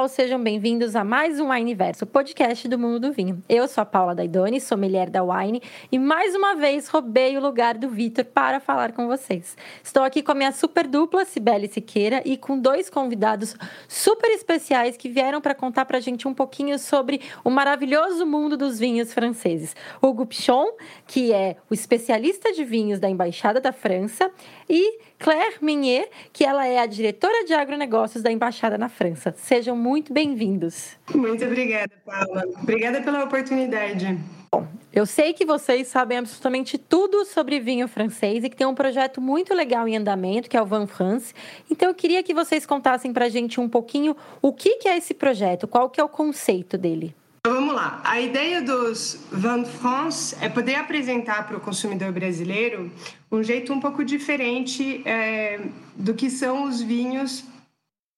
pessoal, sejam bem-vindos a mais um Wineverso, podcast do mundo do vinho. Eu sou a Paula Daidoni, sommelier da Wine, e mais uma vez roubei o lugar do Vitor para falar com vocês. Estou aqui com a minha super dupla, Cibele Siqueira, e com dois convidados super especiais que vieram para contar para a gente um pouquinho sobre o maravilhoso mundo dos vinhos franceses. Hugo Pichon, que é o especialista de vinhos da Embaixada da França, e Claire Minier, que ela é a diretora de agronegócios da Embaixada na França. Sejam muito bem-vindos. Muito obrigada, Paula. Obrigada pela oportunidade. Bom, eu sei que vocês sabem absolutamente tudo sobre vinho francês e que tem um projeto muito legal em andamento, que é o Van France. Então, eu queria que vocês contassem para a gente um pouquinho o que, que é esse projeto, qual que é o conceito dele. Então, vamos lá. A ideia dos Van France é poder apresentar para o consumidor brasileiro um jeito um pouco diferente é, do que são os vinhos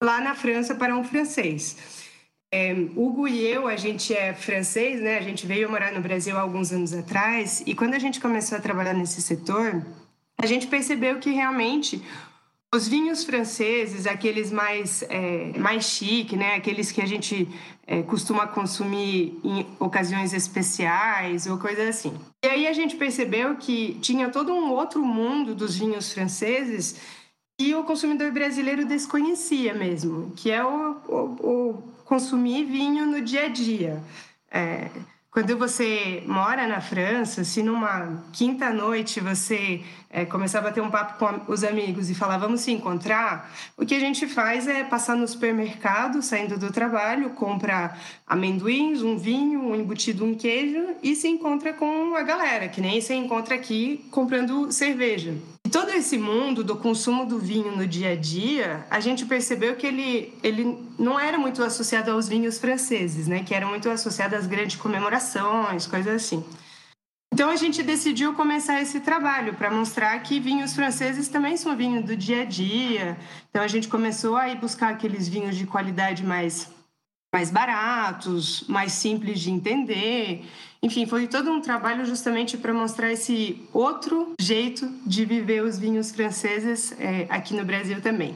lá na França para um francês. É, Hugo e eu, a gente é francês, né? A gente veio morar no Brasil há alguns anos atrás e quando a gente começou a trabalhar nesse setor, a gente percebeu que realmente os vinhos franceses, aqueles mais, é, mais chique, né? aqueles que a gente é, costuma consumir em ocasiões especiais ou coisas assim. E aí a gente percebeu que tinha todo um outro mundo dos vinhos franceses que o consumidor brasileiro desconhecia mesmo, que é o, o, o consumir vinho no dia a dia. É, quando você mora na França, se numa quinta noite você é, começar a bater um papo com os amigos e falar vamos se encontrar, o que a gente faz é passar no supermercado, saindo do trabalho, compra amendoins, um vinho, um embutido, um queijo e se encontra com a galera, que nem se encontra aqui comprando cerveja todo esse mundo do consumo do vinho no dia a dia, a gente percebeu que ele, ele não era muito associado aos vinhos franceses, né? Que eram muito associados às grandes comemorações, coisas assim. Então a gente decidiu começar esse trabalho para mostrar que vinhos franceses também são vinhos do dia a dia. Então a gente começou a ir buscar aqueles vinhos de qualidade mais mais baratos, mais simples de entender. Enfim, foi todo um trabalho justamente para mostrar esse outro jeito de viver os vinhos franceses é, aqui no Brasil também.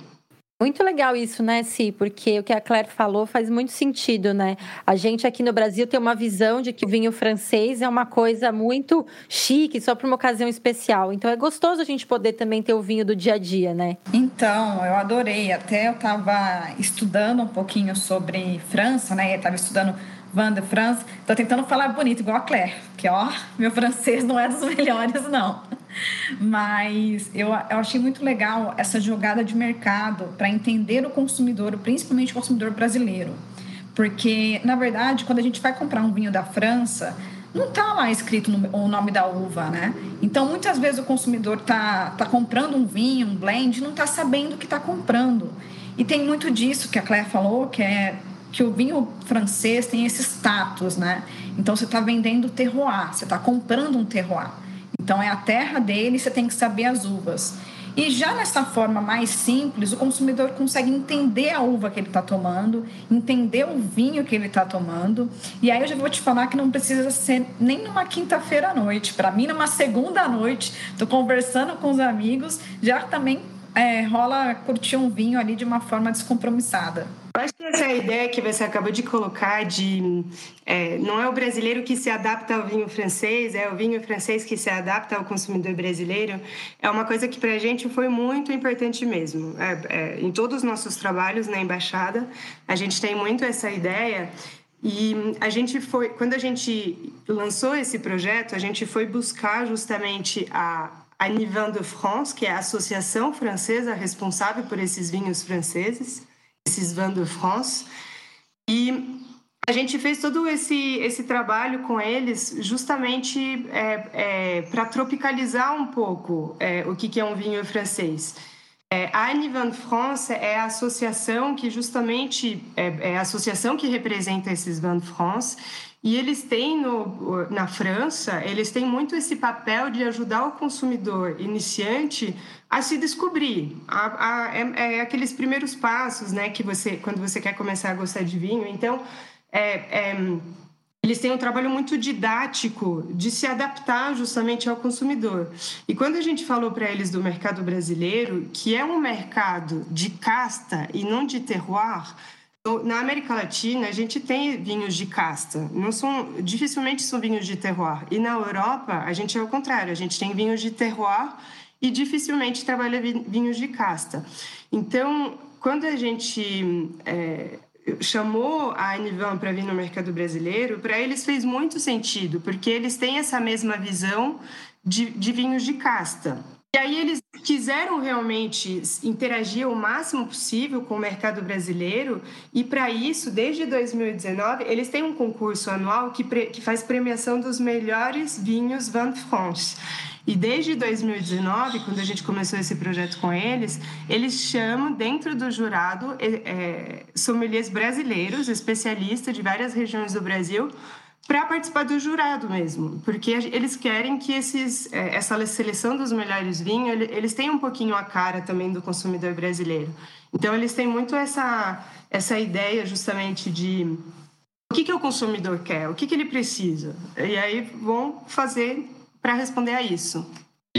Muito legal isso, né, Si? Porque o que a Claire falou faz muito sentido, né? A gente aqui no Brasil tem uma visão de que o vinho francês é uma coisa muito chique, só para uma ocasião especial. Então é gostoso a gente poder também ter o vinho do dia a dia, né? Então, eu adorei. Até eu estava estudando um pouquinho sobre França, né? Eu estava estudando Van de France. Tô tentando falar bonito, igual a Claire, que ó, meu francês não é dos melhores, não. Mas eu, eu achei muito legal essa jogada de mercado para entender o consumidor, principalmente o consumidor brasileiro. Porque, na verdade, quando a gente vai comprar um vinho da França, não está lá escrito o nome da uva, né? Então, muitas vezes o consumidor está tá comprando um vinho, um blend, não está sabendo o que está comprando. E tem muito disso que a Claire falou, que é que o vinho francês tem esse status, né? Então você está vendendo terroir, você está comprando um terroir. Então é a terra dele, você tem que saber as uvas. E já nessa forma mais simples, o consumidor consegue entender a uva que ele está tomando, entender o vinho que ele está tomando. E aí eu já vou te falar que não precisa ser nem numa quinta-feira à noite. Para mim, numa segunda à noite, estou conversando com os amigos, já também é, rola curtir um vinho ali de uma forma descompromissada. Eu acho que essa ideia que você acabou de colocar de é, não é o brasileiro que se adapta ao vinho francês, é o vinho francês que se adapta ao consumidor brasileiro, é uma coisa que para a gente foi muito importante mesmo. É, é, em todos os nossos trabalhos na embaixada, a gente tem muito essa ideia e a gente foi, quando a gente lançou esse projeto, a gente foi buscar justamente a a Nivin de France, que é a associação francesa responsável por esses vinhos franceses esses Vins de France. E a gente fez todo esse, esse trabalho com eles justamente é, é, para tropicalizar um pouco é, o que, que é um vinho francês. É, a Van France é a associação que justamente é, é, a associação que representa esses Van France e eles têm no, na França, eles têm muito esse papel de ajudar o consumidor iniciante a se descobrir. A, a, é, é, aqueles primeiros passos, né, que você, quando você quer começar a gostar de vinho. Então, é, é, eles têm um trabalho muito didático de se adaptar justamente ao consumidor. E quando a gente falou para eles do mercado brasileiro, que é um mercado de casta e não de terroir, Na América Latina, a gente tem vinhos de casta. Não são, dificilmente são vinhos de terroir. E na Europa, a gente é o contrário. A gente tem vinhos de terroir e dificilmente trabalha vinhos de casta. Então, quando a gente é, chamou a Anivan para vir no mercado brasileiro, para eles fez muito sentido, porque eles têm essa mesma visão de, de vinhos de casta. E aí eles quiseram realmente interagir o máximo possível com o mercado brasileiro e para isso, desde 2019, eles têm um concurso anual que, pre, que faz premiação dos melhores vinhos Van France. E desde 2019, quando a gente começou esse projeto com eles, eles chamam dentro do jurado é, é, sommeliers brasileiros, especialistas de várias regiões do Brasil, para participar do jurado mesmo, porque eles querem que esses, é, essa seleção dos melhores vinhos, eles tenham um pouquinho a cara também do consumidor brasileiro. Então, eles têm muito essa, essa ideia justamente de o que, que o consumidor quer, o que, que ele precisa. E aí vão fazer para responder a isso.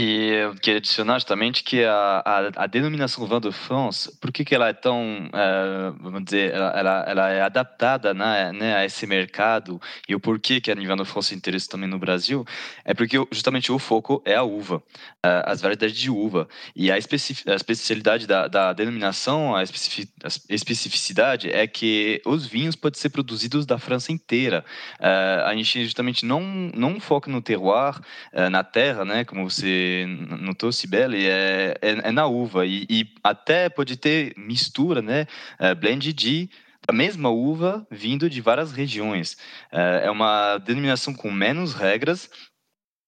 E eu queria adicionar justamente que a, a, a denominação Vin de France, por que, que ela é tão, é, vamos dizer, ela, ela é adaptada né, né, a esse mercado e o porquê que a Vin de France interessa também no Brasil, é porque justamente o foco é a uva, é, as variedades de uva. E a, especific, a especialidade da, da denominação, a, especific, a, especificidade é que os vinhos podem ser produzidos da França inteira. É, a gente justamente não, não foca no terroir, é, na terra, né, como você no Tossibelli é, é, é, na uva e, e, até pode ter mistura, né, é, blend de da mesma uva vindo de várias regiões. É, é uma denominação com menos regras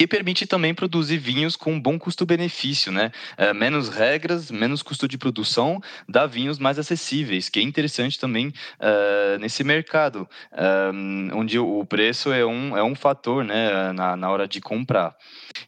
e permite também produzir vinhos com bom custo-benefício, né? É, menos regras, menos custo de produção, dá vinhos mais acessíveis, que é interessante também é, nesse mercado, é, onde o preço é um, é um fator, né, na, na hora de comprar.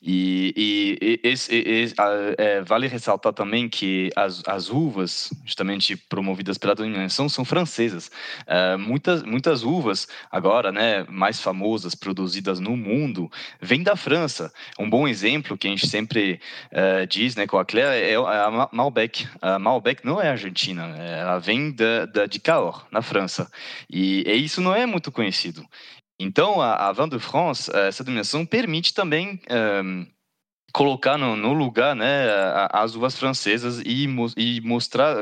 E, e, e esse, é, vale ressaltar também que as, as uvas, justamente promovidas pela denominação, são francesas. É, muitas, muitas uvas, agora, né, mais famosas, produzidas no mundo, vêm da França França. Um bom exemplo que a gente sempre uh, diz né, com a Claire é a Malbec. A Malbec não é argentina, ela vem da, da, de Cahors, na França. E, e isso não é muito conhecido. Então, a, a Vin de France, eh, essa denominação, permite também um, eh, colocar no, no, lugar né, as uvas francesas e, e, mostrar,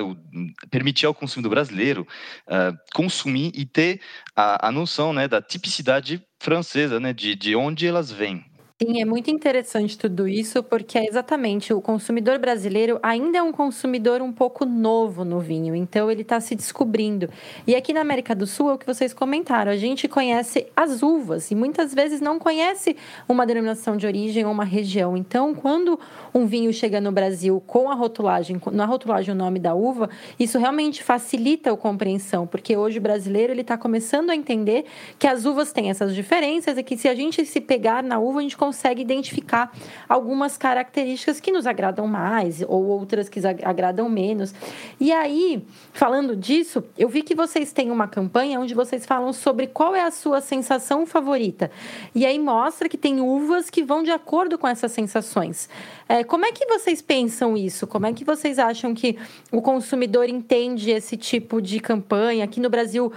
permitir ao consumidor brasileiro uh, consumir e ter a, a noção né, da tipicidade francesa, né, de, de onde elas vêm. Sim, é muito interessante tudo isso, porque é exatamente o consumidor brasileiro ainda é um consumidor um pouco novo no vinho, então ele está se descobrindo. E aqui na América do Sul é o que vocês comentaram, a gente conhece as uvas e muitas vezes não conhece uma denominação de origem ou uma região. Então, quando um vinho chega no Brasil com a rotulagem, na rotulagem o nome da uva, isso realmente facilita a compreensão, porque hoje o brasileiro ele está começando a entender que as uvas têm essas diferenças e que se a gente se pegar na uva, a gente consegue identificar algumas características que nos agradam mais ou outras que agradam menos. E aí, falando disso, eu vi que vocês têm uma campanha onde vocês falam sobre qual é a sua sensação favorita. E aí mostra que tem uvas que vão de acordo com essas sensações. É, como é que vocês pensam isso? Como é que vocês acham que o consumidor entende esse tipo de campanha? Aqui no Brasil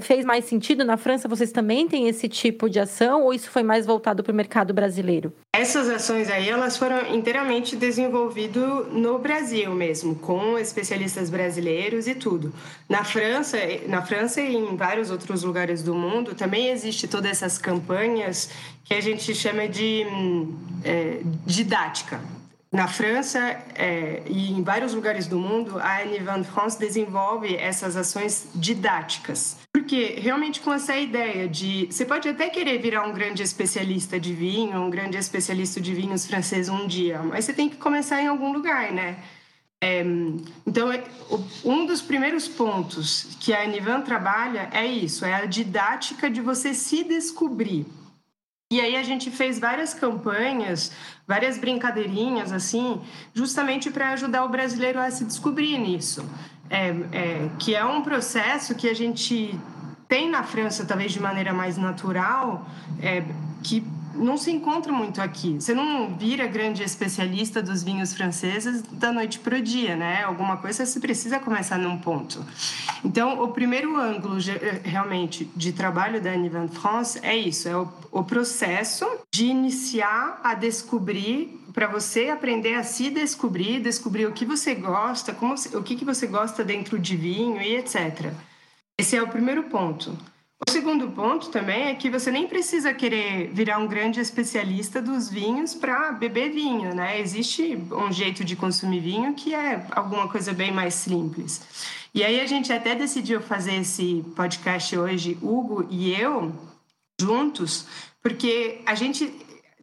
fez mais sentido? Na França vocês também têm esse tipo de ação? Ou isso foi mais voltado para o mercado brasileiro? Essas ações aí, elas foram inteiramente desenvolvidas no Brasil mesmo, com especialistas brasileiros e tudo. Na França, na França e em vários outros lugares do mundo, também existe todas essas campanhas que a gente chama de é, didática. Na França é, e em vários lugares do mundo, a Anne Van France desenvolve essas ações didáticas. Porque realmente com essa ideia de você pode até querer virar um grande especialista de vinho, um grande especialista de vinhos francês um dia, mas você tem que começar em algum lugar, né? É, então, é, um dos primeiros pontos que a Anivan trabalha é isso, é a didática de você se descobrir. E aí a gente fez várias campanhas, várias brincadeirinhas assim, justamente para ajudar o brasileiro a se descobrir nisso. É, é, que é um processo que a gente tem na França, talvez de maneira mais natural, é, que não se encontra muito aqui. Você não vira grande especialista dos vinhos franceses da noite para o dia, né? Alguma coisa você precisa começar num ponto. Então, o primeiro ângulo realmente de trabalho da Anne Van France é isso, é o, o processo de iniciar a descobrir para você aprender a se descobrir, descobrir o que você gosta, como, o que, que você gosta dentro de vinho e etc. Esse é o primeiro ponto. O segundo ponto também é que você nem precisa querer virar um grande especialista dos vinhos para beber vinho, né? Existe um jeito de consumir vinho que é alguma coisa bem mais simples. E aí a gente até decidiu fazer esse podcast hoje, Hugo e eu, juntos, porque a gente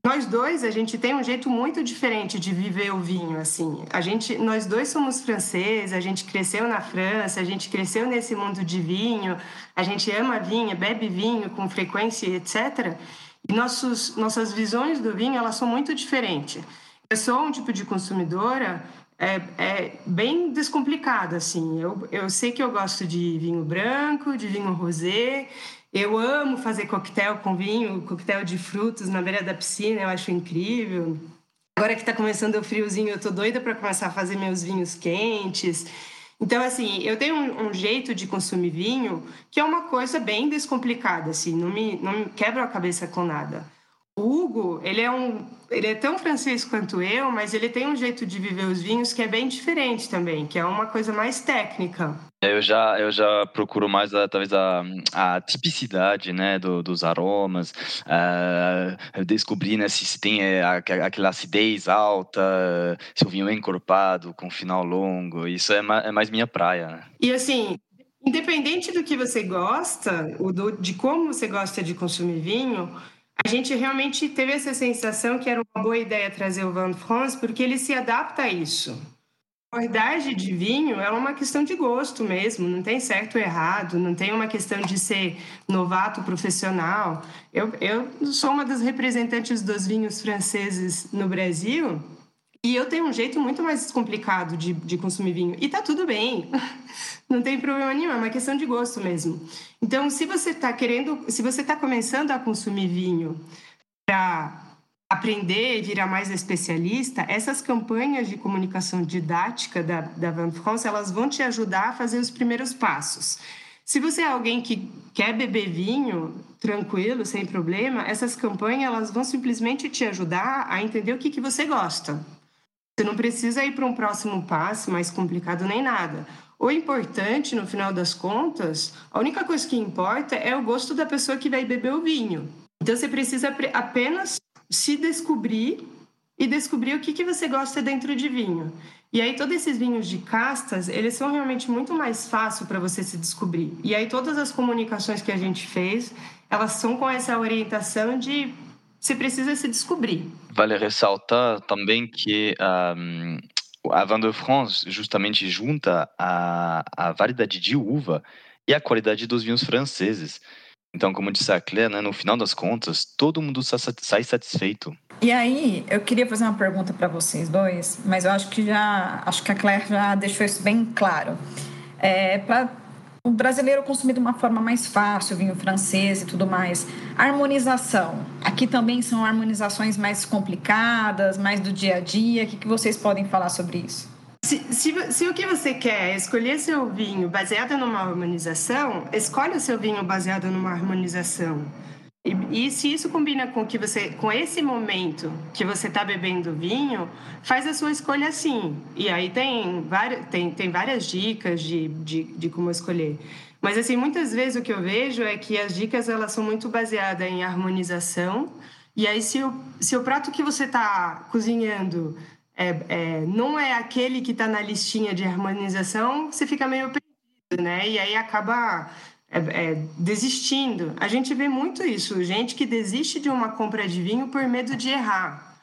nós dois, a gente tem um jeito muito diferente de viver o vinho, assim. A gente, nós dois somos franceses, a gente cresceu na França, a gente cresceu nesse mundo de vinho, a gente ama vinho, bebe vinho com frequência, etc. E nossos, nossas visões do vinho, elas são muito diferentes. Eu sou um tipo de consumidora é, é, bem descomplicada, assim. Eu, eu sei que eu gosto de vinho branco, de vinho rosé, eu amo fazer coquetel com vinho, coquetel de frutos na beira da piscina, eu acho incrível. Agora que está começando o friozinho, eu tô doida para começar a fazer meus vinhos quentes. Então, assim, eu tenho um, um, jeito de consumir vinho que é uma coisa bem descomplicada, assim, não me, não me quebra a cabeça com nada. O Hugo, ele é um, ele é tão francês quanto eu, mas ele tem um jeito de viver os vinhos que é bem diferente também, que é uma coisa mais técnica. Eu já, eu já procuro mais a, talvez a, a tipicidade, né, do, dos aromas, uh, descobrir né, se, se tem é, aquela acidez alta, se o vinho é encorpado com final longo, isso é, ma, é mais minha praia. Né? E assim, independente do que você gosta, ou do, de como você gosta de consumir vinho, a gente realmente teve essa sensação que era uma boa ideia trazer o Van France, porque ele se adapta a isso. Qualidade de vinho é uma questão de gosto mesmo, não tem certo ou errado, não tem uma questão de ser novato profissional. Eu, eu sou uma das representantes dos vinhos franceses no Brasil e eu tenho um jeito muito mais complicado de, de consumir vinho. E tá tudo bem, não tem problema nenhum, é uma questão de gosto mesmo. Então, se você está querendo, se você está começando a consumir vinho para aprender e virar mais especialista, essas campanhas de comunicação didática da, da Van France, elas vão te ajudar a fazer os primeiros passos. Se você é alguém que quer beber vinho tranquilo, sem problema, essas campanhas elas vão simplesmente te ajudar a entender o que, que você gosta. Você não precisa ir para um próximo passo mais complicado nem nada. O importante, no final das contas, a única coisa que importa é o gosto da pessoa que vai beber o vinho. Então você precisa apenas se descobrir e descobrir o que, que você gosta dentro de vinho. E aí todos esses vinhos de castas, eles são realmente muito mais fácil para você se descobrir. E aí todas as comunicações que a gente fez, elas são com essa orientação de você precisa se descobrir. Vale ressaltar também que um, a Vin de France justamente junta a, a variedade de uva e a qualidade dos vinhos franceses. Então, como disse a Claire, né, no final das contas, todo mundo sai satisfeito. E aí, eu queria fazer uma pergunta para vocês dois, mas eu acho que já acho que a Claire já deixou isso bem claro. É, para o brasileiro consumir de uma forma mais fácil, vinho francês e tudo mais. Harmonização. Aqui também são harmonizações mais complicadas, mais do dia a dia. O que, que vocês podem falar sobre isso? Se, se, se, o que você quer é escolher seu vinho baseado numa harmonização, escolha seu vinho baseado numa harmonização. E, e, se isso combina com que você, com esse momento que você está bebendo vinho, faz a sua escolha assim. E aí tem várias, tem, tem várias dicas de, de, de como escolher. Mas assim, muitas vezes o que eu vejo é que as dicas elas são muito baseadas em harmonização. E aí se o, se o prato que você está cozinhando é, é, não é aquele que está na listinha de harmonização, você fica meio perdido, né? E aí acaba é, é, desistindo. A gente vê muito isso, gente que desiste de uma compra de vinho por medo de errar.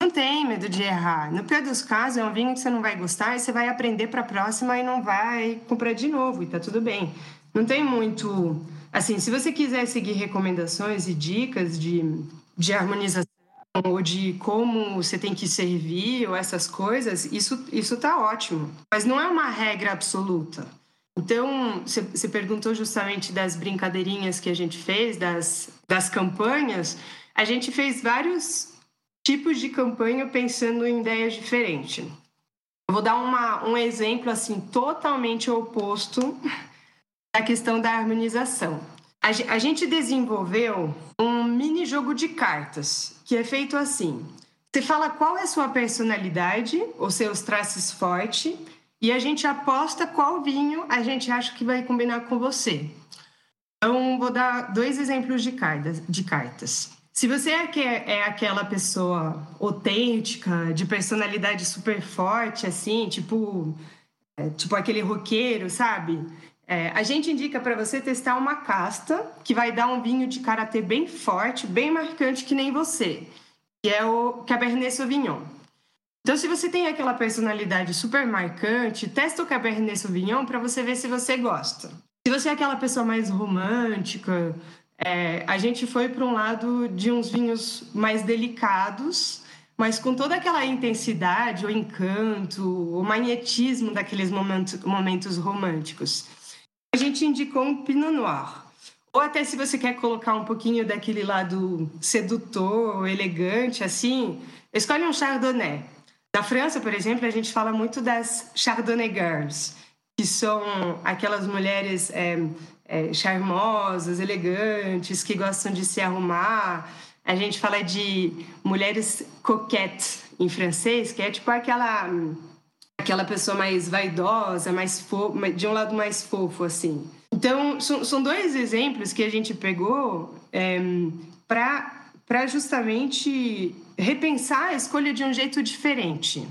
Não tem medo de errar. No pior dos casos, é um vinho que você não vai gostar e você vai aprender para a próxima e não vai comprar de novo, e tá tudo bem. Não tem muito. Assim, se você quiser seguir recomendações e dicas de, de harmonização ou de como você tem que servir ou essas coisas, isso, isso tá ótimo. Mas não é uma regra absoluta. Então, você perguntou justamente das brincadeirinhas que a gente fez, das, das campanhas. a gente fez vários tipos de campanha pensando em ideias diferentes. Eu vou dar uma, um exemplo assim totalmente oposto da questão da harmonização. A, a gente desenvolveu um mini jogo de cartas que é feito assim. Você fala qual é a sua personalidade, os seus traços fortes, e a gente aposta qual vinho a gente acha que vai combinar com você. Então, vou dar dois exemplos de cartas. De cartas. Se você é, é aquela pessoa autêntica, de personalidade super forte, assim, tipo, é, tipo aquele roqueiro, sabe? É, a gente indica para você testar uma casta que vai dar um vinho de karatê bem forte, bem marcante que nem você, que é o Cabernet Sauvignon. Então, se você tem aquela personalidade super marcante, testa o Cabernet Sauvignon para você ver se você gosta. Se você é aquela pessoa mais romântica, é, a gente foi para um lado de uns vinhos mais delicados, mas com toda aquela intensidade, o encanto, o magnetismo daqueles momentos, momentos românticos. A gente indicou um Pinot Noir. Ou até se você quer colocar um pouquinho daquele lado sedutor, elegante, assim, escolhe um Chardonnay. Na França, por exemplo, a gente fala muito das Chardonnay Girls, que são aquelas mulheres é, é, charmosas, elegantes, que gostam de se arrumar. A gente fala de mulheres coquettes em francês, que é tipo aquela aquela pessoa mais vaidosa, mais fofo, de um lado mais fofo assim. Então são, dois exemplos que a gente pegou é, para para justamente repensar a escolha de um jeito diferente.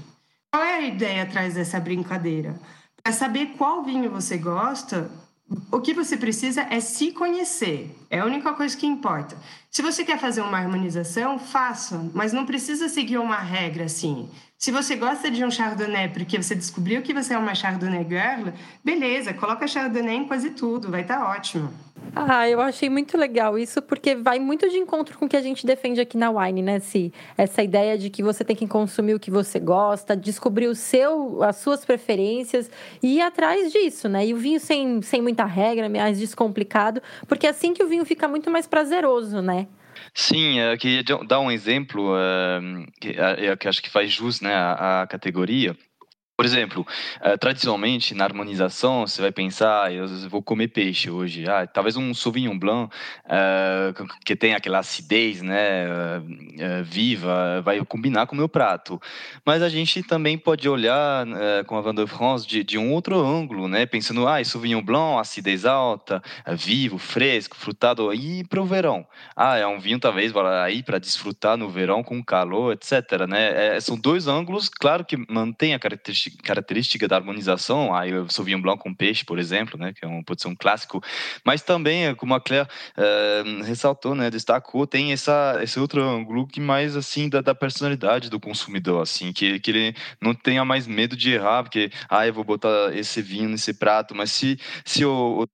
Qual é a ideia atrás dessa brincadeira? Para saber qual vinho você gosta, o que você precisa é se conhecer. É a única coisa que importa. Se você quer fazer uma harmonização, faça, mas não precisa seguir uma regra assim. Se você gosta de um Chardonnay porque você descobriu que você é uma Chardonnay girl, beleza, coloca Chardonnay em quase tudo, vai estar tá ótimo. Ah, eu achei muito legal isso, porque vai muito de encontro com o que a gente defende aqui na Wine, né, Si? Essa ideia de que você tem que consumir o que você gosta, descobrir o seu, as suas preferências e ir atrás disso, né? E o vinho sem, sem muita regra, mais descomplicado, porque é assim que o vinho fica muito mais prazeroso, né? Sim, eu queria dar um exemplo que, uh, que acho que faz jus né, à categoria. Por exemplo, uh, tradicionalmente na harmonização você vai pensar, eu vou comer peixe hoje, ah, talvez um Sauvignon Blanc uh, que tem aquela acidez, né, uh, viva, vai combinar com o meu prato. Mas a gente também pode olhar com a Van de France de, de, um outro ângulo, né, pensando, ah, Sauvignon Blanc, acidez alta, vivo, fresco, frutado, e para o verão, ah, é um vinho talvez aí para desfrutar no verão com calor, etc. Né, é, são dois ângulos, claro que mantém a característica característica da harmonização, aí o Sauvignon Blanc com peixe, por exemplo, né, que é um, pode ser um clássico, mas também, como a Claire uh, ressaltou, né, destacou, tem essa, esse outro ângulo que mais, assim, da, da, personalidade do consumidor, assim, que, que ele não tenha mais medo de errar, porque, ah, eu vou botar esse vinho nesse prato, mas se, se o,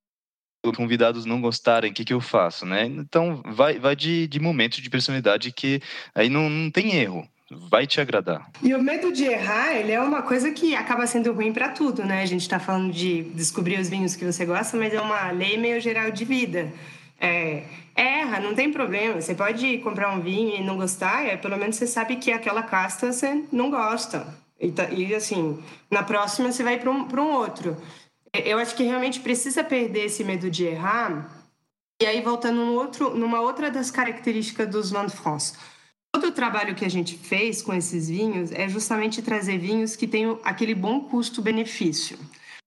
os convidados não gostarem, o que, que eu faço, né? Então, vai, vai de, de momento de personalidade que aí não, não tem erro vai te agradar. E o medo de errar, ele é uma coisa que acaba sendo ruim para tudo, né? A gente está falando de descobrir os vinhos que você gosta, mas é uma lei meio geral de vida. É, erra, não tem problema. Você pode comprar um vinho e não gostar, é, pelo menos você sabe que aquela casta você não gosta. E, tá, e assim, na próxima você vai para um, um outro. Eu acho que realmente precisa perder esse medo de errar. E aí, voltando num outro, numa outra das características dos Vin de France Todo o trabalho que a gente fez com esses vinhos é justamente trazer vinhos que tenham aquele bom custo-benefício.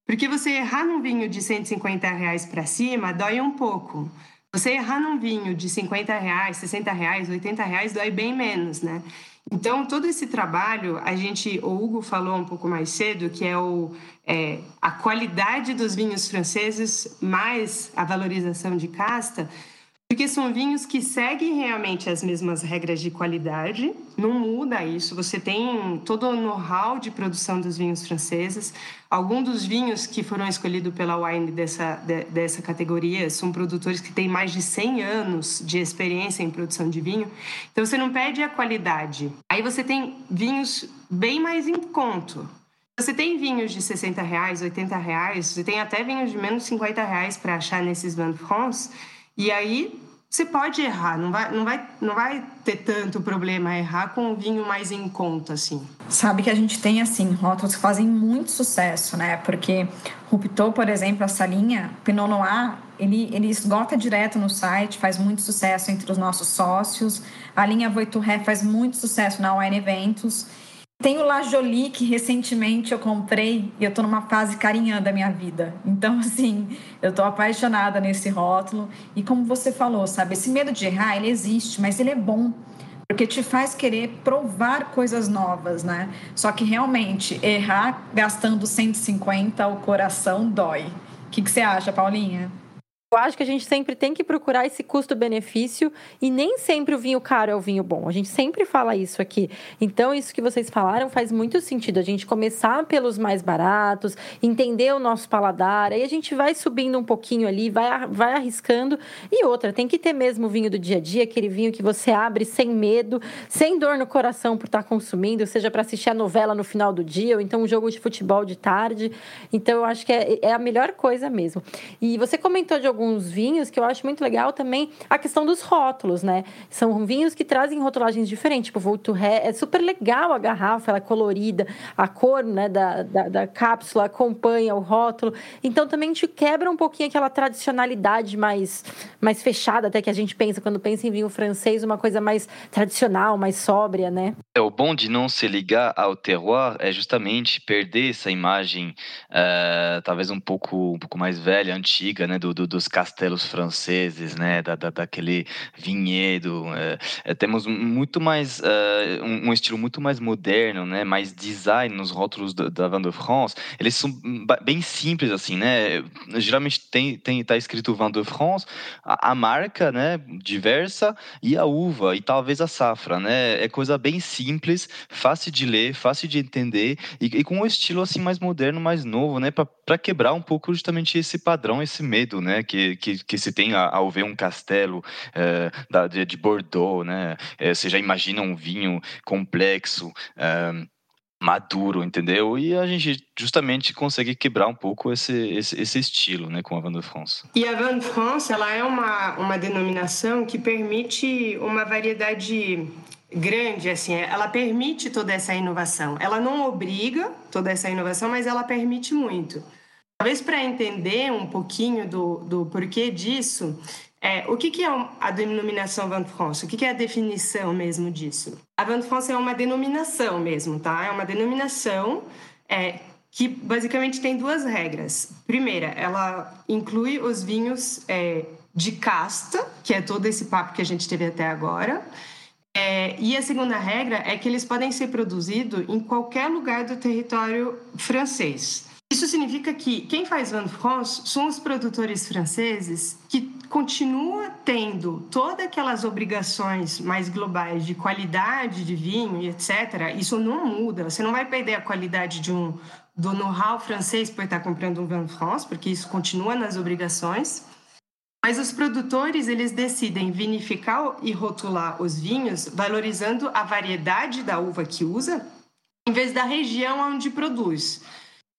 Porque você errar num vinho de 150 reais para cima dói um pouco. Você errar num vinho de 50 reais, 60 reais, 80 reais dói bem menos, né? Então, todo esse trabalho, a gente, o Hugo falou um pouco mais cedo, que é, o, é a qualidade dos vinhos franceses mais a valorização de casta, porque são vinhos que seguem realmente as mesmas regras de qualidade, não muda isso. Você tem todo o know-how de produção dos vinhos franceses. Alguns dos vinhos que foram escolhidos pela Wine dessa, de, dessa categoria são produtores que têm mais de 100 anos de experiência em produção de vinho. Então você não perde a qualidade. Aí você tem vinhos bem mais em conto. Você tem vinhos de 60 reais, 80 reais, você tem até vinhos de menos 50 reais para achar nesses Van France e aí você pode errar, não vai, não vai, não vai ter tanto problema errar com um vinho mais em conta, assim. Sabe que a gente tem, assim, rótulos que fazem muito sucesso, né? Porque Ruptou, por exemplo, essa linha, Pinot Noir, ele, ele esgota direto no site, faz muito sucesso entre os nossos sócios. A linha Voiturré faz muito sucesso na Wine Eventos. Tem o La Jolie, que recentemente eu comprei e eu tô numa fase carinhã da minha vida. Então, assim, eu tô apaixonada nesse rótulo. E como você falou, sabe, esse medo de errar, ele existe, mas ele é bom. Porque te faz querer provar coisas novas, né? Só que realmente, errar gastando 150, o coração dói. O que, que você acha, Paulinha? Eu acho que a gente sempre tem que procurar esse custo-benefício e nem sempre o vinho caro é o vinho bom. A gente sempre fala isso aqui. Então, isso que vocês falaram faz muito sentido. A gente começar pelos mais baratos, entender o nosso paladar, aí a gente vai subindo um pouquinho ali, vai, vai arriscando. E outra, tem que ter mesmo o vinho do dia a dia, aquele vinho que você abre sem medo, sem dor no coração por estar consumindo, seja para assistir a novela no final do dia, ou então um jogo de futebol de tarde. Então, eu acho que é, é a melhor coisa mesmo. E você comentou de alguns vinhos que eu acho muito legal também a questão dos rótulos, né? São vinhos que trazem rotulagens diferentes, tipo Volturré, é super legal a garrafa, ela é colorida, a cor né, da, da, da, cápsula acompanha o rótulo. Então também te quebra um pouquinho aquela tradicionalidade mais, mais fechada, até que a gente pensa quando pensa em vinho francês, uma coisa mais tradicional, mais sóbria, né? É, o bom de não se ligar ao terroir é justamente perder essa imagem, uh, talvez um pouco, um pouco mais velha, antiga, né, do, do, dos castelos franceses, né, da, da daquele vinhedo. É, temos muito mais uh, um, um, estilo muito mais moderno, né, mais design nos rótulos da, da Vin de France. Eles são bem simples assim, né. Geralmente tem tem tá escrito Vin de France, a, a marca, né, diversa e a uva e talvez a safra, né. É coisa bem simples, fácil de ler, fácil de entender e, e com um estilo assim mais moderno, mais novo, né, para quebrar um pouco justamente esse padrão, esse medo, né, que que, que, que se tem ao ver um castelo é, da, de Bordeaux, né? É, você já imagina um vinho complexo. É, maduro, entendeu? E a gente justamente consegue quebrar um pouco esse, esse, esse, estilo, né, com a Van de France. E a Van de France, ela é uma, uma denominação que permite uma variedade grande, assim, ela permite toda essa inovação. Ela não obriga toda essa inovação, mas ela permite muito. Talvez para entender um pouquinho do, do porquê disso, é, o que, que é a denominação de France? O que, que é a definição mesmo disso? A de France é uma denominação mesmo, tá? É uma denominação é, que basicamente tem duas regras. Primeira, ela inclui os vinhos é, de casta, que é todo esse papo que a gente teve até agora. É, e a segunda regra é que eles podem ser produzidos em qualquer lugar do território francês. Isso significa que quem faz de France são os produtores franceses que continuam tendo todas aquelas obrigações mais globais de qualidade de vinho e etc. Isso não muda. Você não vai perder a qualidade de um do know-how francês por estar comprando um de France, porque isso continua nas obrigações. Mas os produtores eles decidem vinificar e rotular os vinhos, valorizando a variedade da uva que usa, em vez da região onde produz.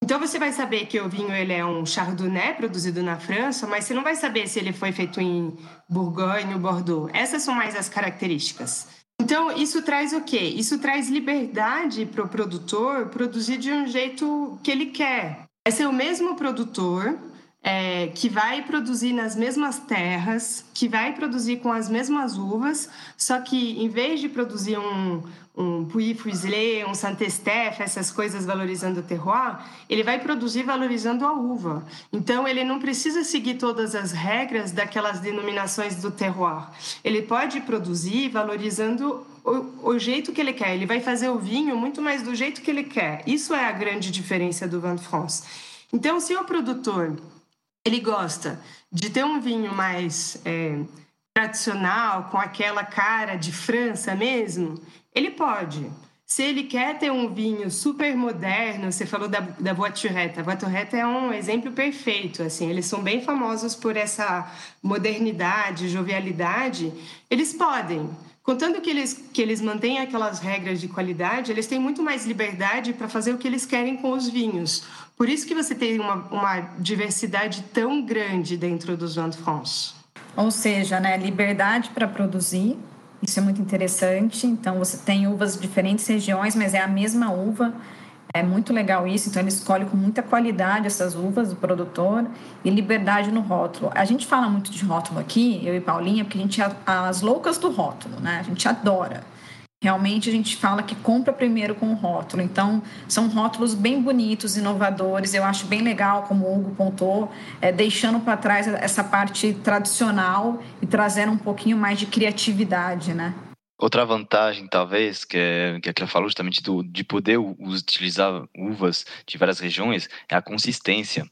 Então você vai saber que o vinho ele é um chardonnay produzido na França, mas você não vai saber se ele foi feito em Bourgogne ou Bordeaux. Essas são mais as características. Então isso traz o quê? Isso traz liberdade para o produtor produzir de um jeito que ele quer. É ser o mesmo produtor é, que vai produzir nas mesmas terras, que vai produzir com as mesmas uvas, só que em vez de produzir um, um Puy Fuislé, um Saint-Estèphe, essas coisas valorizando o terroir, ele vai produzir valorizando a uva. Então, ele não precisa seguir todas as regras daquelas denominações do terroir. Ele pode produzir valorizando o, jeito que ele quer. Ele vai fazer o vinho muito mais do jeito que ele quer. Isso é a grande diferença do de France. Então, se o produtor ele gosta de ter um vinho mais é, tradicional, com aquela cara de França mesmo, ele pode. Se ele quer ter um vinho super moderno, você falou da, da Voiturette. A Voiturette é um exemplo perfeito. Assim, eles são bem famosos por essa modernidade, jovialidade. Eles podem. Contanto que eles, que eles mantenham aquelas regras de qualidade, eles têm muito mais liberdade para fazer o que eles querem com os vinhos. Por isso que você tem uma, uma diversidade tão grande dentro dos Vin de France. ou seja, né, liberdade para produzir, isso é muito interessante. Então, você tem uvas de diferentes regiões, mas é a mesma uva. É muito legal isso. Então, ele escolhe com muita qualidade essas uvas, o produtor, e liberdade no rótulo. A gente fala muito de rótulo aqui, eu e Paulinha, porque a gente é as loucas do rótulo, né? A gente adora. Realmente a gente fala que compra primeiro com o rótulo. Então, são rótulos bem bonitos, inovadores. Eu acho bem legal, como o Hugo pontou, é, deixando para trás essa parte tradicional e trazendo um pouquinho mais de criatividade, né? Outra vantagem, talvez, que, é, que a Clara falou justamente do, de poder utilizar uvas de várias regiões, é a consistência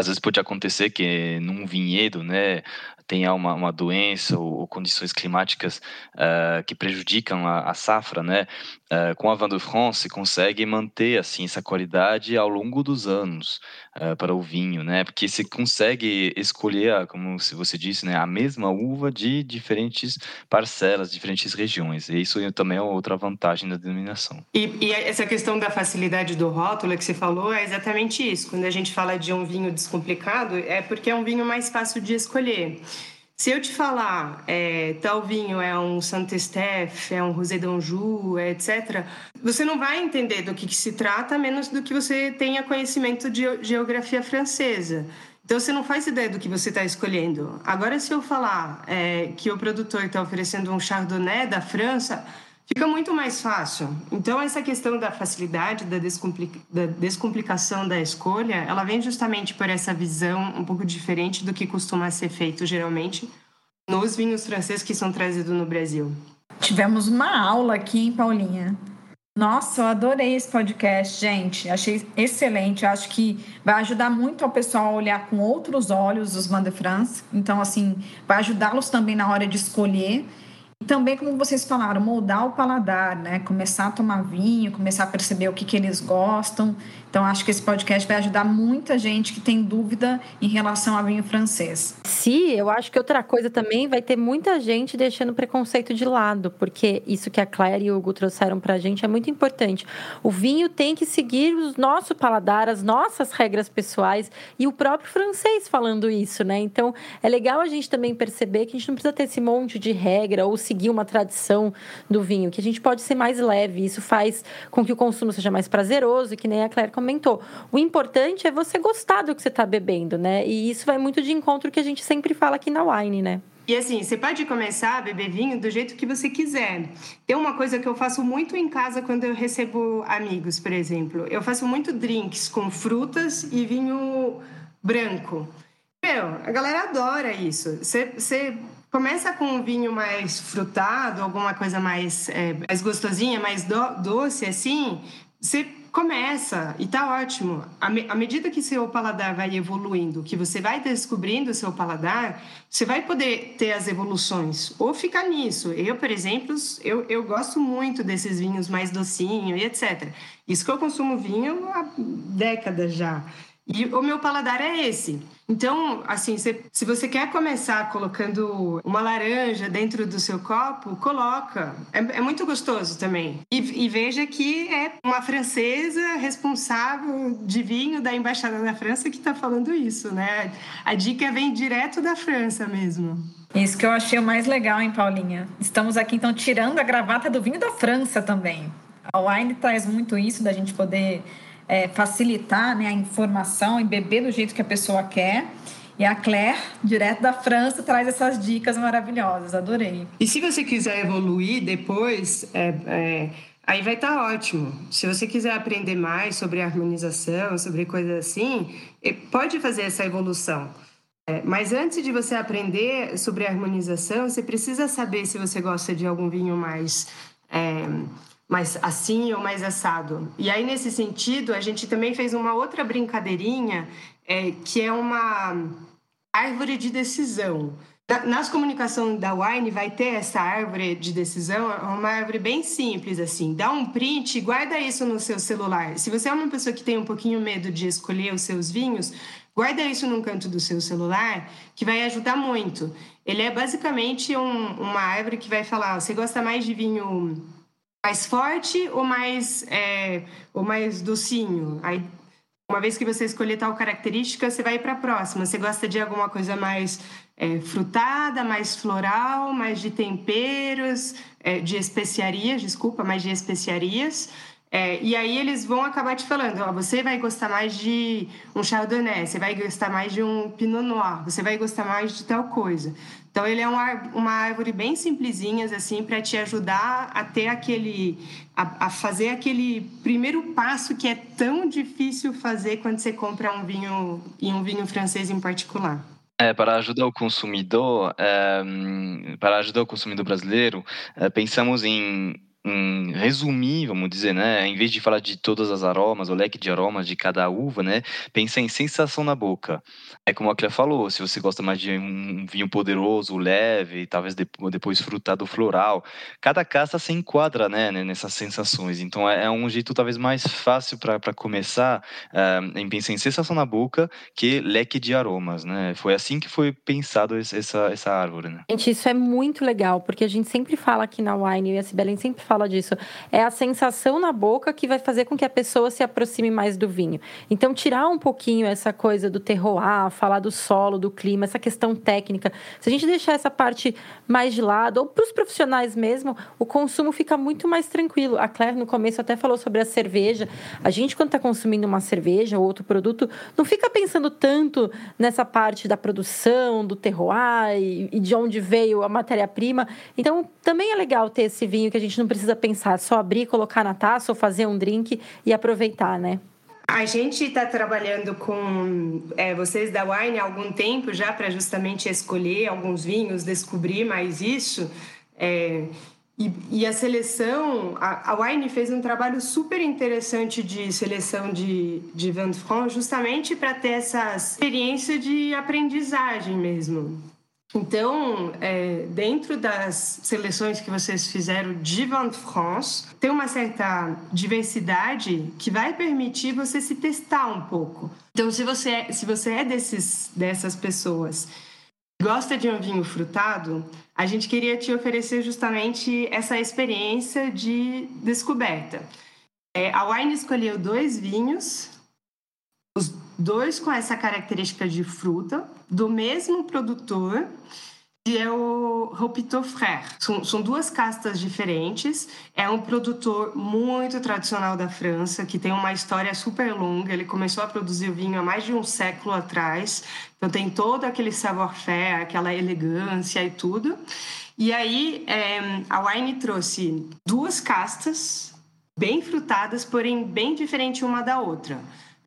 às vezes pode acontecer que num vinhedo, né, tenha uma, uma doença ou, ou condições climáticas uh, que prejudicam a, a safra, né? Uh, com a Vin de France consegue manter assim essa qualidade ao longo dos anos uh, para o vinho, né? Porque se consegue escolher, como você disse, né, a mesma uva de diferentes parcelas, diferentes regiões. E isso também é outra vantagem da denominação. E, e essa questão da facilidade do rótulo que você falou é exatamente isso. Quando a gente fala de um vinho descomplicado, é porque é um vinho mais fácil de escolher. Se eu te falar, é, tal vinho é um Saint-Estèphe, é um Rosé d'Anjou, é, etc., você não vai entender do que, que, se trata, a menos do que você tenha conhecimento de geografia francesa. Então, você não faz ideia do que você está escolhendo. Agora, se eu falar é, que o produtor está oferecendo um Chardonnay da França, fica muito mais fácil. Então, essa questão da facilidade, da, da, descomplicação da escolha, ela vem justamente por essa visão um pouco diferente do que costuma ser feito geralmente nos vinhos franceses que são trazidos no Brasil. Tivemos uma aula aqui, hein, Paulinha? Nossa, eu adorei esse podcast, gente. Achei excelente. Acho que vai ajudar muito ao pessoal a olhar com outros olhos os Vin de France. Então, assim, vai ajudá-los também na hora de escolher também, como vocês falaram, moldar o paladar, né? Começar a tomar vinho, começar a perceber o que, que eles gostam. Então, acho que esse podcast vai ajudar muita gente que tem dúvida em relação a vinho francês. Sim, eu acho que outra coisa também vai ter muita gente deixando o preconceito de lado, porque isso que a Claire e o Hugo trouxeram para a gente é muito importante. O vinho tem que seguir o nosso paladar, as nossas regras pessoais e o próprio francês falando isso, né? Então, é legal a gente também perceber que a gente não precisa ter esse monte de regra ou seguir uma tradição do vinho, que a gente pode ser mais leve. Isso faz com que o consumo seja mais prazeroso, que nem a Claire comentou. O importante é você gostar do que você está bebendo, né? E isso vai muito de encontro que a gente sempre fala aqui na Wine, né? E assim, você pode começar a beber vinho do jeito que você quiser. Tem uma coisa que eu faço muito em casa quando eu recebo amigos, por exemplo. Eu faço muito drinks com frutas e vinho branco. Meu, a galera adora isso. Você, começa com um vinho mais frutado, alguma coisa mais, é, mais gostosinha, mais do, doce, assim. Você começa e tá ótimo. À, me, à medida que seu paladar vai evoluindo, que você vai descobrindo o seu paladar, você vai poder ter as evoluções ou ficar nisso. Eu, por exemplo, eu, eu gosto muito desses vinhos mais docinhos e etc. Isso que eu consumo vinho há décadas já. E o meu paladar é esse. Então, assim, se, se você quer começar colocando uma laranja dentro do seu copo, coloca. É, é muito gostoso também. E, e, veja que é uma francesa responsável de vinho da Embaixada da França que está falando isso, né? A dica vem direto da França mesmo. Isso que eu achei o mais legal, hein, Paulinha? Estamos aqui, então, tirando a gravata do vinho da França também. A Wine traz muito isso, da gente poder é, facilitar né, a informação e beber do jeito que a pessoa quer. E a Claire, direto da França, traz essas dicas maravilhosas. Adorei. E se você quiser evoluir depois, é, é, aí vai estar tá ótimo. Se você quiser aprender mais sobre harmonização, sobre coisas assim, pode fazer essa evolução. É, mas antes de você aprender sobre harmonização, você precisa saber se você gosta de algum vinho mais é, mais assim ou mais assado. E aí, nesse sentido, a gente também fez uma outra brincadeirinha, é, que é uma árvore de decisão. Nas comunicações da Wine vai ter essa árvore de decisão, é uma árvore bem simples assim. Dá um print e guarda isso no seu celular. Se você é uma pessoa que tem um pouquinho medo de escolher os seus vinhos, guarda isso num canto do seu celular, que vai ajudar muito. Ele é basicamente um, uma árvore que vai falar: você gosta mais de vinho mais forte ou mais, é, ou mais docinho? Aí uma vez que você escolher tal característica, você vai para a próxima. Você gosta de alguma coisa mais é, frutada, mais floral, mais de temperos, é, de especiarias, desculpa, mais de especiarias. É, e aí eles vão acabar te falando, ó, você vai gostar mais de um chardonnay, você vai gostar mais de um pinot noir, você vai gostar mais de tal coisa. Então ele é uma, uma árvore bem simplesinha assim para te ajudar a ter aquele a, a, fazer aquele primeiro passo que é tão difícil fazer quando você compra um vinho e um vinho francês em particular. É, para ajudar o consumidor, é, para ajudar o consumidor brasileiro, é, pensamos em resumir, vamos dizer, né, em vez de falar de todas as aromas, o leque de aromas de cada uva, né, pensa em sensação na boca. É como a Clea falou, se você gosta mais de um vinho poderoso, leve, talvez depois frutado floral, cada casta se enquadra, né, nessas sensações. Então é, é um jeito talvez mais fácil para começar uh, em pensar em sensação na boca que leque de aromas, né. Foi assim que foi pensado essa, essa árvore, né. Gente, isso é muito legal, porque a gente sempre fala aqui na Wine, e a Sibelen sempre fala disso. É a sensação na boca que vai fazer com que a pessoa se aproxime mais do vinho. Então, tirar um pouquinho essa coisa do terroir, falar do solo, do clima, essa questão técnica. Se a gente deixar essa parte mais de lado, ou para os profissionais mesmo, o consumo fica muito mais tranquilo. A Claire, no começo, até falou sobre a cerveja. A gente, quando está consumindo uma cerveja ou outro produto, não fica pensando tanto nessa parte da produção, do terroir e, e de onde veio a matéria-prima. Então, também é legal ter esse vinho que a gente não precisa precisa pensar, só abrir, colocar na taça ou fazer um drink e aproveitar, né? A gente está trabalhando com é, vocês da Wine há algum tempo já para justamente escolher alguns vinhos, descobrir mais isso. É, e, e, a seleção, a, a, Wine fez um trabalho super interessante de seleção de, de Vin de justamente para ter essa experiência de aprendizagem mesmo. Então, é, dentro das seleções que vocês fizeram de Vente France, tem uma certa diversidade que vai permitir você se testar um pouco. Então, se você é, se você é desses, dessas pessoas gosta de um vinho frutado, a gente queria te oferecer justamente essa experiência de descoberta. É, a Wine escolheu dois vinhos, os dois com essa característica de fruta, do mesmo produtor, que é o Hopito Frère. São, são, duas castas diferentes. É um produtor muito tradicional da França, que tem uma história super longa. Ele começou a produzir vinho há mais de um século atrás. Então tem todo aquele savoir-faire, aquela elegância e tudo. E aí é, a Wine trouxe duas castas bem frutadas, porém bem diferente uma da outra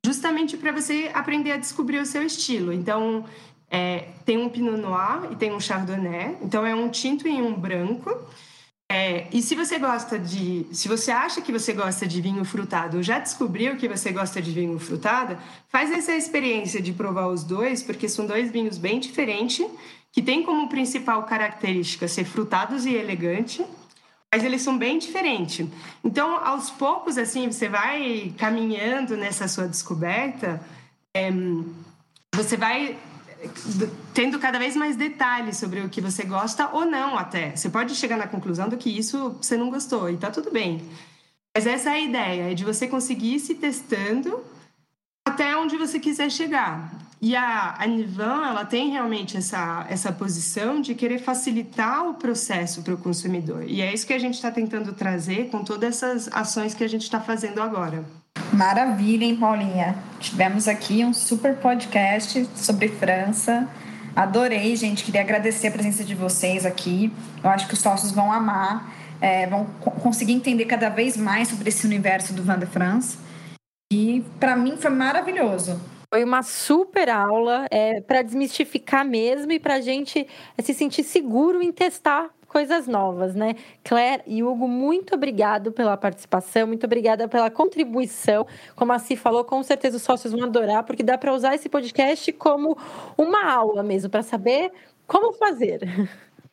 justamente para você aprender a descobrir o seu estilo. Então, é, tem um Pinot Noir e tem um Chardonnay. Então, é um tinto e um branco. É, e se você gosta de. Se você acha que você gosta de vinho frutado ou já descobriu que você gosta de vinho frutado, faz essa experiência de provar os dois, porque são dois vinhos bem diferentes, que têm como principal característica ser frutados e elegante mas eles são bem diferentes. Então, aos poucos, assim, você vai caminhando nessa sua descoberta, é, você vai tendo cada vez mais detalhes sobre o que você gosta ou não até. Você pode chegar na conclusão do que isso você não gostou e tá tudo bem. Mas essa é a ideia, é de você conseguir ir se testando até onde você quiser chegar. E a, a Nivan, ela tem realmente essa, essa posição de querer facilitar o processo para o consumidor. E é isso que a gente está tentando trazer com todas essas ações que a gente está fazendo agora. Maravilha, hein, Paulinha? Tivemos aqui um super podcast sobre França. Adorei, gente. Queria agradecer a presença de vocês aqui. Eu acho que os sócios vão amar, é, vão conseguir entender cada vez mais sobre esse universo do Van de France. E para mim foi maravilhoso. Foi uma super aula é, para desmistificar mesmo e para a gente é, se sentir seguro em testar coisas novas, né? Claire e Hugo, muito obrigado pela participação, muito obrigada pela contribuição. Como a Si falou, com certeza os sócios vão adorar, porque dá para usar esse podcast como uma aula mesmo, para saber como fazer.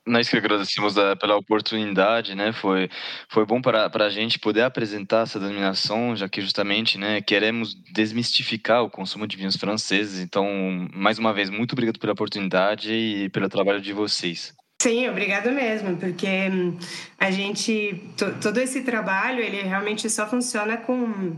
Nós que agradecemos a, pela oportunidade, né? Foi, foi bom para a gente poder apresentar essa denominação, já que justamente né, queremos desmistificar o consumo de vinhos franceses. Então, mais uma vez, muito obrigado pela oportunidade e pelo trabalho de vocês. Sim, obrigado mesmo, porque hum, a gente, todo esse trabalho, ele realmente só funciona com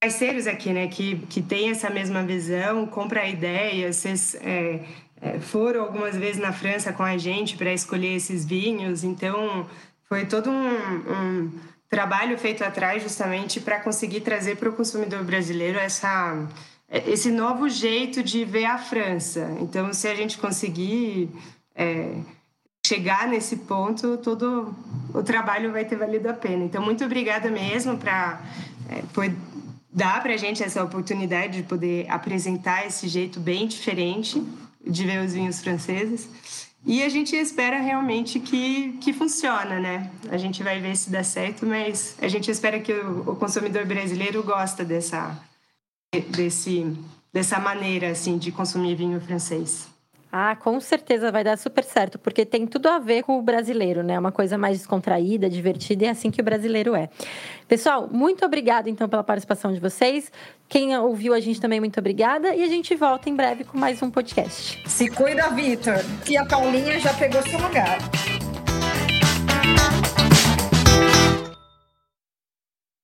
parceiros aqui, né, que, que tem essa mesma visão, compra a ideia, vocês é, é, foram algumas vezes na França com a gente para escolher esses vinhos, então foi todo um, um trabalho feito atrás justamente para conseguir trazer para o consumidor brasileiro essa esse novo jeito de ver a França. Então, se a gente conseguir é, chegar nesse ponto, todo o trabalho vai ter valido a pena. Então, muito obrigada mesmo para é, por dar para a gente essa oportunidade de poder apresentar esse jeito bem diferente de ver os vinhos franceses. E a gente espera realmente que, que funciona, né? A gente vai ver se dá certo, mas a gente espera que o, o consumidor brasileiro gosta dessa, desse, dessa maneira assim de consumir vinho francês. Ah, com certeza vai dar super certo, porque tem tudo a ver com o brasileiro, né? Uma coisa mais descontraída, divertida, e é assim que o brasileiro é. Pessoal, muito obrigada então pela participação de vocês. Quem ouviu a gente também, muito obrigada. E a gente volta em breve com mais um podcast. Se cuida, Vitor, que a Paulinha já pegou seu lugar.